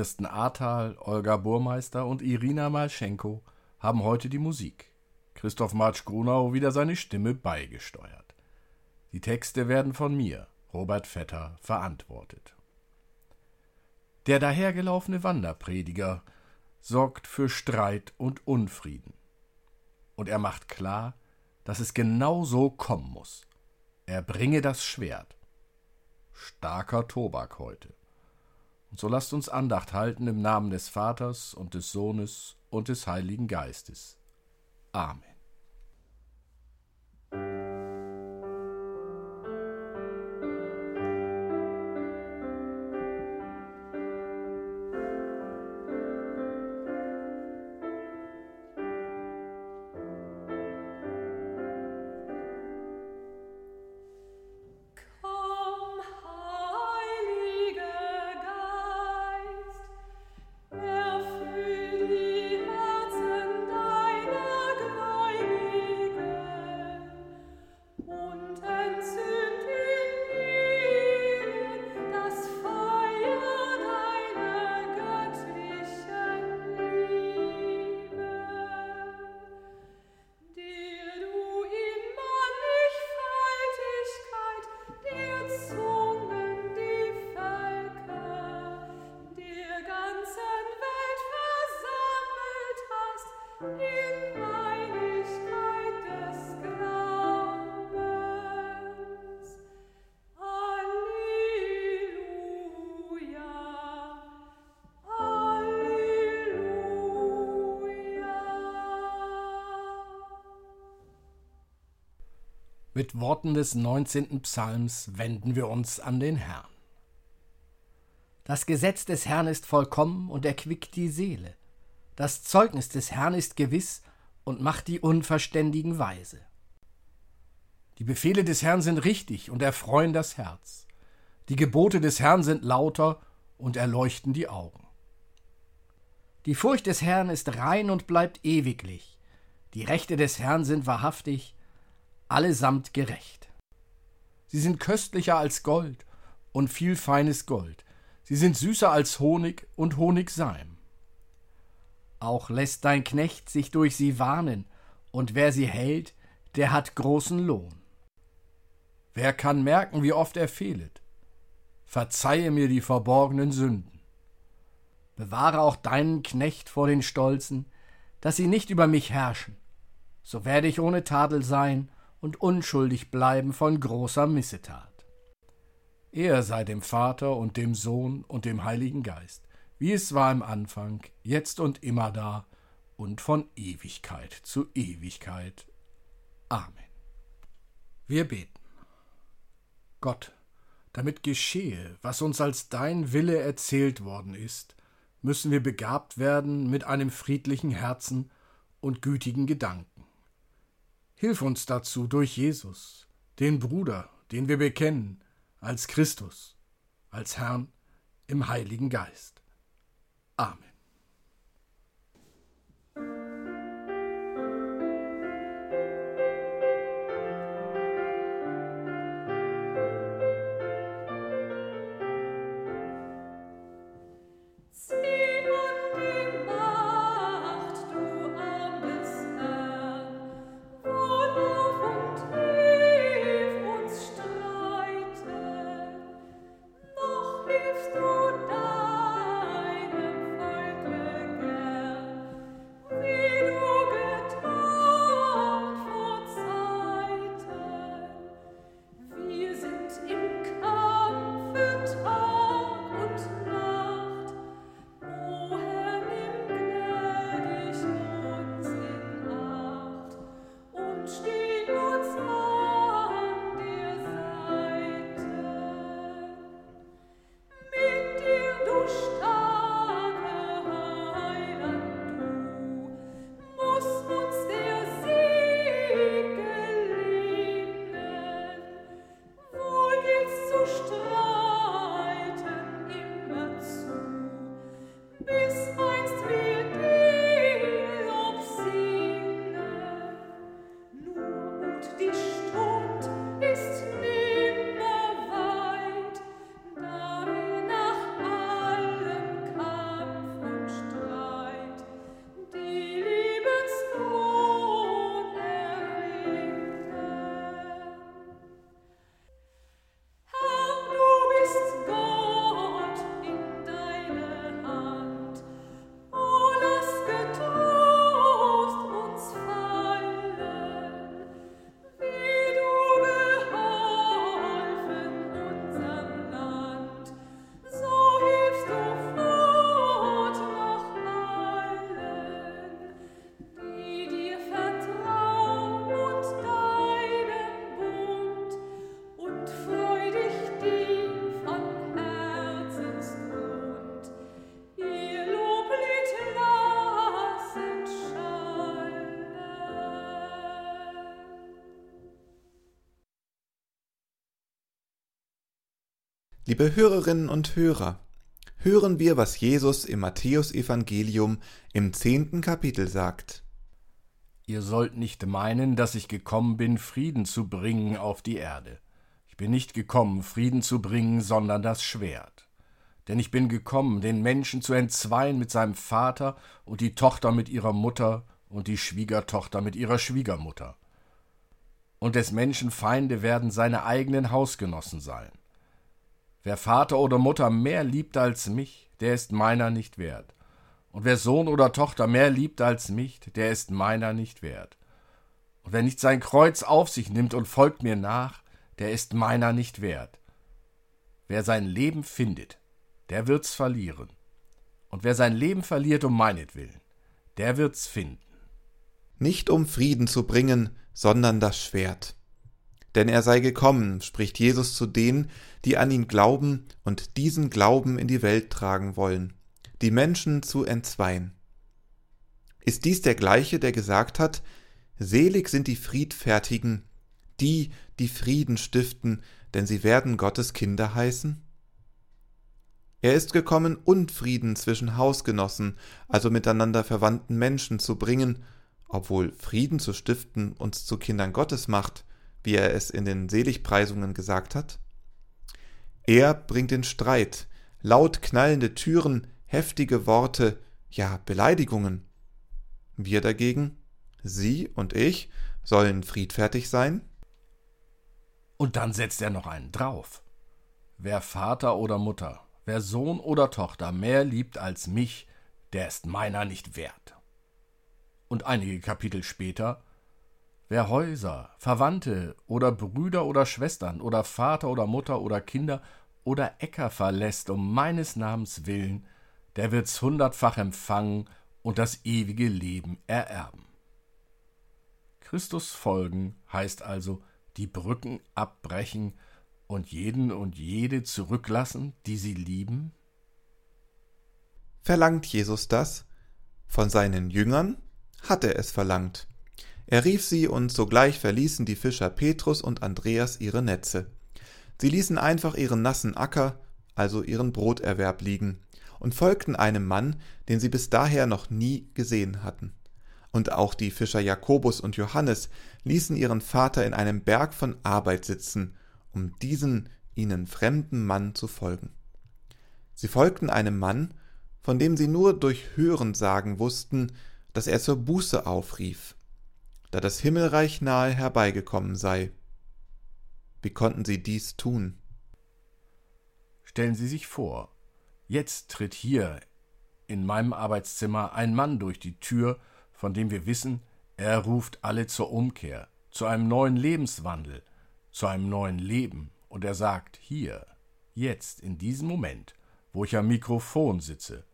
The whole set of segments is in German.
Kirsten Ahrtal, Olga Burmeister und Irina Malschenko haben heute die Musik. Christoph Marsch-Grunau wieder seine Stimme beigesteuert. Die Texte werden von mir, Robert Vetter, verantwortet. Der dahergelaufene Wanderprediger sorgt für Streit und Unfrieden. Und er macht klar, dass es genau so kommen muss. Er bringe das Schwert. Starker Tobak heute. Und so lasst uns Andacht halten im Namen des Vaters und des Sohnes und des Heiligen Geistes. Amen. Mit Worten des 19. Psalms wenden wir uns an den Herrn. Das Gesetz des Herrn ist vollkommen und erquickt die Seele. Das Zeugnis des Herrn ist gewiss und macht die Unverständigen weise. Die Befehle des Herrn sind richtig und erfreuen das Herz. Die Gebote des Herrn sind lauter und erleuchten die Augen. Die Furcht des Herrn ist rein und bleibt ewiglich. Die Rechte des Herrn sind wahrhaftig allesamt gerecht. Sie sind köstlicher als Gold und viel feines Gold. Sie sind süßer als Honig und Honigseim. Auch lässt dein Knecht sich durch sie warnen, und wer sie hält, der hat großen Lohn. Wer kann merken, wie oft er fehlet? Verzeihe mir die verborgenen Sünden. Bewahre auch deinen Knecht vor den Stolzen, dass sie nicht über mich herrschen. So werde ich ohne Tadel sein und unschuldig bleiben von großer Missetat. Er sei dem Vater und dem Sohn und dem Heiligen Geist, wie es war im Anfang, jetzt und immer da und von Ewigkeit zu Ewigkeit. Amen. Wir beten. Gott, damit geschehe, was uns als dein Wille erzählt worden ist, müssen wir begabt werden mit einem friedlichen Herzen und gütigen Gedanken. Hilf uns dazu durch Jesus, den Bruder, den wir bekennen, als Christus, als Herrn im Heiligen Geist. Amen. Liebe Hörerinnen und Hörer, hören wir, was Jesus im Matthäusevangelium im zehnten Kapitel sagt. Ihr sollt nicht meinen, dass ich gekommen bin, Frieden zu bringen auf die Erde. Ich bin nicht gekommen, Frieden zu bringen, sondern das Schwert. Denn ich bin gekommen, den Menschen zu entzweien mit seinem Vater und die Tochter mit ihrer Mutter und die Schwiegertochter mit ihrer Schwiegermutter. Und des Menschen Feinde werden seine eigenen Hausgenossen sein. Wer Vater oder Mutter mehr liebt als mich, der ist meiner nicht wert. Und wer Sohn oder Tochter mehr liebt als mich, der ist meiner nicht wert. Und wer nicht sein Kreuz auf sich nimmt und folgt mir nach, der ist meiner nicht wert. Wer sein Leben findet, der wird's verlieren. Und wer sein Leben verliert um meinetwillen, der wird's finden. Nicht um Frieden zu bringen, sondern das Schwert. Denn er sei gekommen, spricht Jesus zu denen, die an ihn glauben und diesen Glauben in die Welt tragen wollen, die Menschen zu entzweien. Ist dies der gleiche, der gesagt hat, Selig sind die Friedfertigen, die, die Frieden stiften, denn sie werden Gottes Kinder heißen? Er ist gekommen, Unfrieden zwischen Hausgenossen, also miteinander verwandten Menschen zu bringen, obwohl Frieden zu stiften uns zu Kindern Gottes macht, wie er es in den Seligpreisungen gesagt hat? Er bringt den Streit, laut knallende Türen, heftige Worte, ja Beleidigungen. Wir dagegen, Sie und ich, sollen friedfertig sein? Und dann setzt er noch einen drauf. Wer Vater oder Mutter, wer Sohn oder Tochter mehr liebt als mich, der ist meiner nicht wert. Und einige Kapitel später Wer Häuser, Verwandte oder Brüder oder Schwestern oder Vater oder Mutter oder Kinder oder Äcker verlässt um meines Namens willen, der wird's hundertfach empfangen und das ewige Leben ererben. Christus folgen heißt also die Brücken abbrechen und jeden und jede zurücklassen, die sie lieben? Verlangt Jesus das? Von seinen Jüngern hat er es verlangt. Er rief sie, und sogleich verließen die Fischer Petrus und Andreas ihre Netze. Sie ließen einfach ihren nassen Acker, also ihren Broterwerb liegen, und folgten einem Mann, den sie bis daher noch nie gesehen hatten. Und auch die Fischer Jakobus und Johannes ließen ihren Vater in einem Berg von Arbeit sitzen, um diesen ihnen fremden Mann zu folgen. Sie folgten einem Mann, von dem sie nur durch Hörensagen wussten, dass er zur Buße aufrief da das Himmelreich nahe herbeigekommen sei. Wie konnten sie dies tun? Stellen Sie sich vor, jetzt tritt hier in meinem Arbeitszimmer ein Mann durch die Tür, von dem wir wissen, er ruft alle zur Umkehr, zu einem neuen Lebenswandel, zu einem neuen Leben, und er sagt hier, jetzt, in diesem Moment, wo ich am Mikrofon sitze,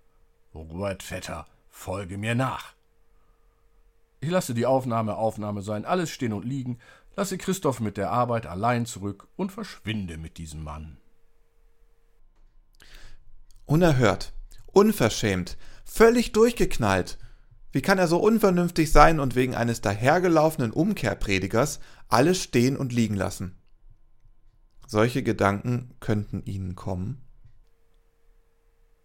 Robert Vetter, folge mir nach. Ich lasse die Aufnahme Aufnahme sein, alles stehen und liegen, lasse Christoph mit der Arbeit allein zurück und verschwinde mit diesem Mann. Unerhört, unverschämt, völlig durchgeknallt. Wie kann er so unvernünftig sein und wegen eines dahergelaufenen Umkehrpredigers alles stehen und liegen lassen? Solche Gedanken könnten Ihnen kommen.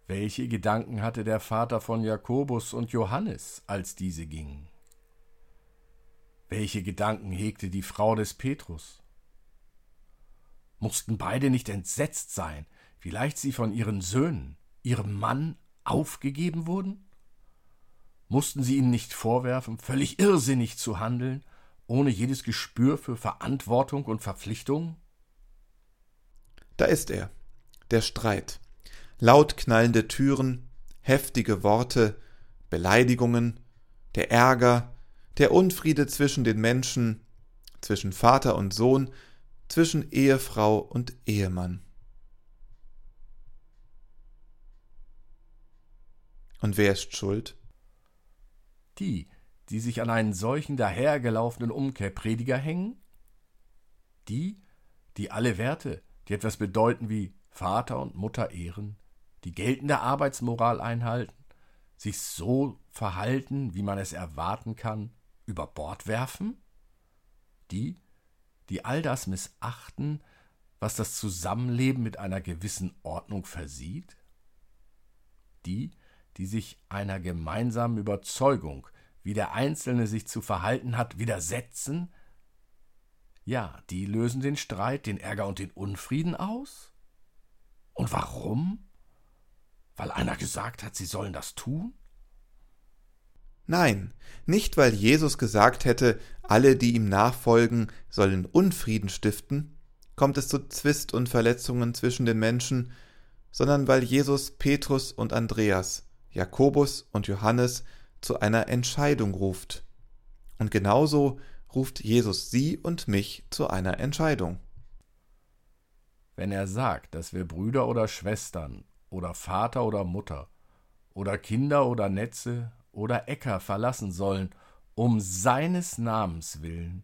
Welche Gedanken hatte der Vater von Jakobus und Johannes, als diese gingen? Welche Gedanken hegte die Frau des Petrus? Mussten beide nicht entsetzt sein, wie leicht sie von ihren Söhnen, ihrem Mann, aufgegeben wurden? Mussten sie ihnen nicht vorwerfen, völlig irrsinnig zu handeln, ohne jedes Gespür für Verantwortung und Verpflichtung? Da ist er, der Streit. Laut knallende Türen, heftige Worte, Beleidigungen, der Ärger, der Unfriede zwischen den Menschen, zwischen Vater und Sohn, zwischen Ehefrau und Ehemann. Und wer ist schuld? Die, die sich an einen solchen dahergelaufenen Umkehrprediger hängen? Die, die alle Werte, die etwas bedeuten wie Vater und Mutter ehren, die geltende Arbeitsmoral einhalten, sich so verhalten, wie man es erwarten kann, über Bord werfen? Die, die all das missachten, was das Zusammenleben mit einer gewissen Ordnung versieht? Die, die sich einer gemeinsamen Überzeugung, wie der Einzelne sich zu verhalten hat, widersetzen? Ja, die lösen den Streit, den Ärger und den Unfrieden aus? Und warum? Weil einer gesagt hat, sie sollen das tun? Nein, nicht weil Jesus gesagt hätte, alle, die ihm nachfolgen, sollen Unfrieden stiften, kommt es zu Zwist und Verletzungen zwischen den Menschen, sondern weil Jesus Petrus und Andreas, Jakobus und Johannes zu einer Entscheidung ruft. Und genauso ruft Jesus sie und mich zu einer Entscheidung. Wenn er sagt, dass wir Brüder oder Schwestern oder Vater oder Mutter oder Kinder oder Netze oder Äcker verlassen sollen, um seines Namens willen,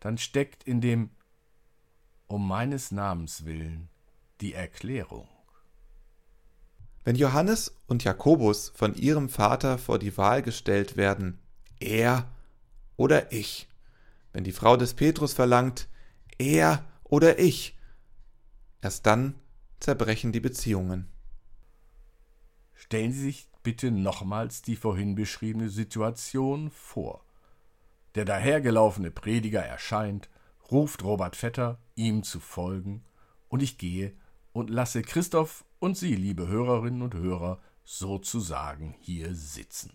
dann steckt in dem um meines Namens willen die Erklärung. Wenn Johannes und Jakobus von ihrem Vater vor die Wahl gestellt werden, er oder ich, wenn die Frau des Petrus verlangt, er oder ich, erst dann zerbrechen die Beziehungen. Stellen Sie sich bitte nochmals die vorhin beschriebene Situation vor. Der dahergelaufene Prediger erscheint, ruft Robert Vetter, ihm zu folgen, und ich gehe und lasse Christoph und Sie, liebe Hörerinnen und Hörer, sozusagen hier sitzen.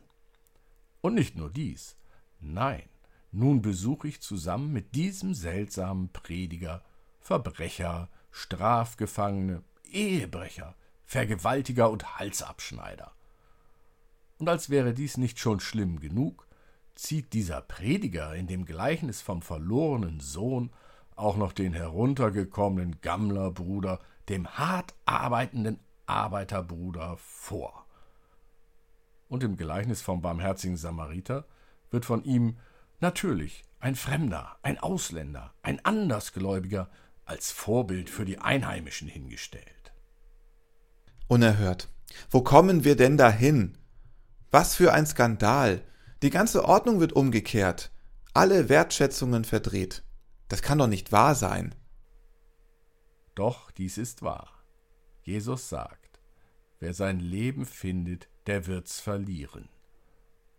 Und nicht nur dies, nein, nun besuche ich zusammen mit diesem seltsamen Prediger Verbrecher, Strafgefangene, Ehebrecher, Vergewaltiger und Halsabschneider. Und als wäre dies nicht schon schlimm genug, zieht dieser Prediger in dem Gleichnis vom verlorenen Sohn auch noch den heruntergekommenen Gammlerbruder, dem hart arbeitenden Arbeiterbruder vor. Und im Gleichnis vom barmherzigen Samariter wird von ihm natürlich ein Fremder, ein Ausländer, ein Andersgläubiger als Vorbild für die Einheimischen hingestellt. Unerhört. Wo kommen wir denn dahin? Was für ein Skandal! Die ganze Ordnung wird umgekehrt, alle Wertschätzungen verdreht. Das kann doch nicht wahr sein. Doch dies ist wahr. Jesus sagt, wer sein Leben findet, der wird's verlieren.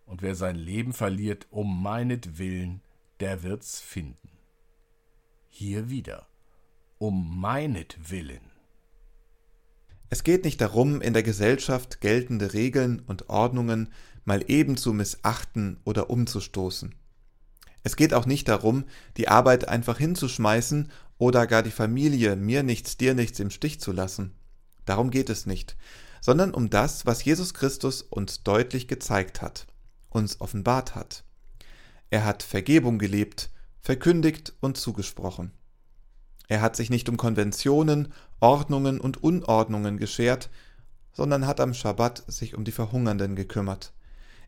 Und wer sein Leben verliert um meinetwillen, der wird's finden. Hier wieder, um meinetwillen. Es geht nicht darum, in der Gesellschaft geltende Regeln und Ordnungen mal eben zu missachten oder umzustoßen. Es geht auch nicht darum, die Arbeit einfach hinzuschmeißen oder gar die Familie mir nichts, dir nichts im Stich zu lassen. Darum geht es nicht, sondern um das, was Jesus Christus uns deutlich gezeigt hat, uns offenbart hat. Er hat Vergebung gelebt, verkündigt und zugesprochen. Er hat sich nicht um Konventionen, Ordnungen und Unordnungen geschert, sondern hat am Schabbat sich um die Verhungernden gekümmert.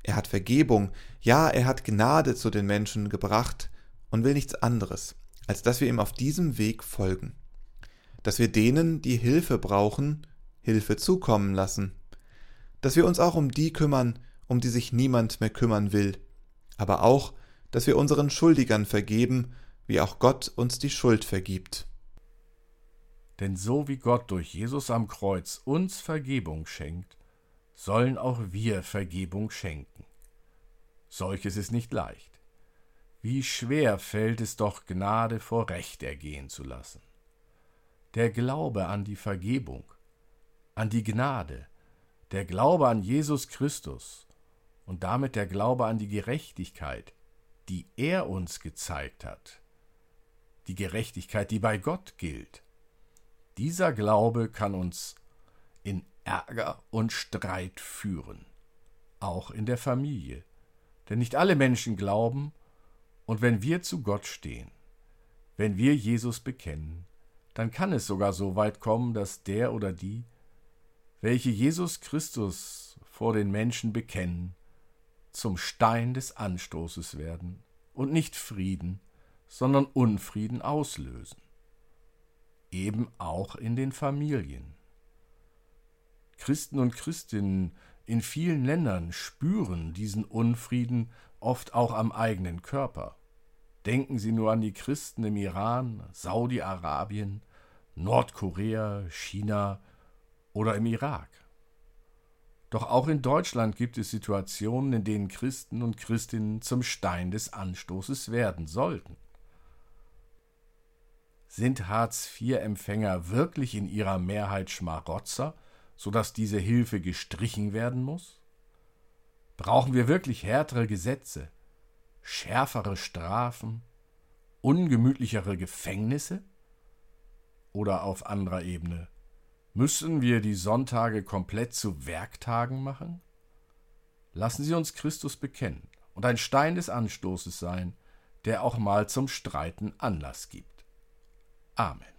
Er hat Vergebung, ja, er hat Gnade zu den Menschen gebracht und will nichts anderes, als dass wir ihm auf diesem Weg folgen. Dass wir denen, die Hilfe brauchen, Hilfe zukommen lassen. Dass wir uns auch um die kümmern, um die sich niemand mehr kümmern will. Aber auch, dass wir unseren Schuldigern vergeben, wie auch Gott uns die Schuld vergibt. Denn so wie Gott durch Jesus am Kreuz uns Vergebung schenkt, sollen auch wir Vergebung schenken. Solches ist nicht leicht. Wie schwer fällt es doch, Gnade vor Recht ergehen zu lassen. Der Glaube an die Vergebung, an die Gnade, der Glaube an Jesus Christus und damit der Glaube an die Gerechtigkeit, die er uns gezeigt hat, die Gerechtigkeit, die bei Gott gilt, dieser Glaube kann uns in Ärger und Streit führen, auch in der Familie. Denn nicht alle Menschen glauben, und wenn wir zu Gott stehen, wenn wir Jesus bekennen, dann kann es sogar so weit kommen, dass der oder die, welche Jesus Christus vor den Menschen bekennen, zum Stein des Anstoßes werden und nicht Frieden, sondern Unfrieden auslösen eben auch in den Familien. Christen und Christinnen in vielen Ländern spüren diesen Unfrieden oft auch am eigenen Körper. Denken Sie nur an die Christen im Iran, Saudi-Arabien, Nordkorea, China oder im Irak. Doch auch in Deutschland gibt es Situationen, in denen Christen und Christinnen zum Stein des Anstoßes werden sollten. Sind Hartz-IV-Empfänger wirklich in ihrer Mehrheit Schmarotzer, sodass diese Hilfe gestrichen werden muss? Brauchen wir wirklich härtere Gesetze, schärfere Strafen, ungemütlichere Gefängnisse? Oder auf anderer Ebene Müssen wir die Sonntage komplett zu Werktagen machen? Lassen Sie uns Christus bekennen und ein Stein des Anstoßes sein, der auch mal zum Streiten Anlass gibt. Amen.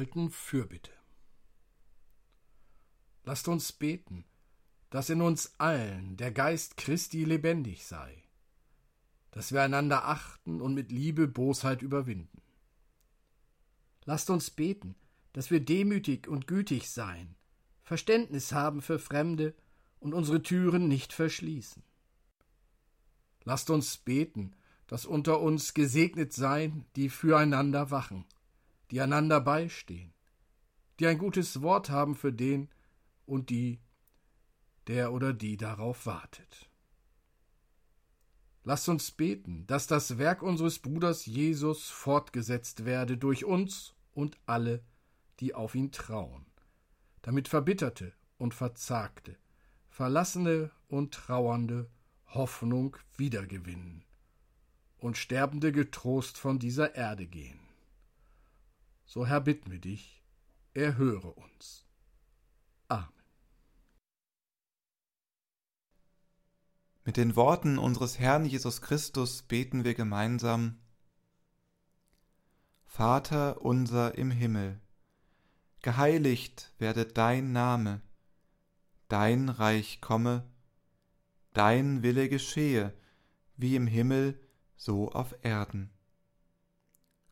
Wir halten Fürbitte. Lasst uns beten, dass in uns allen der Geist Christi lebendig sei, dass wir einander achten und mit Liebe Bosheit überwinden. Lasst uns beten, dass wir demütig und gütig sein, Verständnis haben für Fremde und unsere Türen nicht verschließen. Lasst uns beten, dass unter uns gesegnet sein, die füreinander wachen die einander beistehen, die ein gutes Wort haben für den und die, der oder die darauf wartet. Lasst uns beten, dass das Werk unseres Bruders Jesus fortgesetzt werde durch uns und alle, die auf ihn trauen, damit Verbitterte und Verzagte, Verlassene und Trauernde Hoffnung wiedergewinnen und Sterbende getrost von dieser Erde gehen. So Herr, bitten wir dich, erhöre uns. Amen. Mit den Worten unseres Herrn Jesus Christus beten wir gemeinsam Vater unser im Himmel, geheiligt werde dein Name, dein Reich komme, dein Wille geschehe, wie im Himmel, so auf Erden.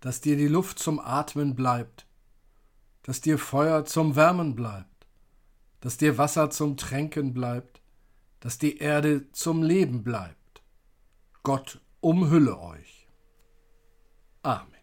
dass dir die Luft zum Atmen bleibt, dass dir Feuer zum Wärmen bleibt, dass dir Wasser zum Tränken bleibt, dass die Erde zum Leben bleibt. Gott umhülle euch. Amen.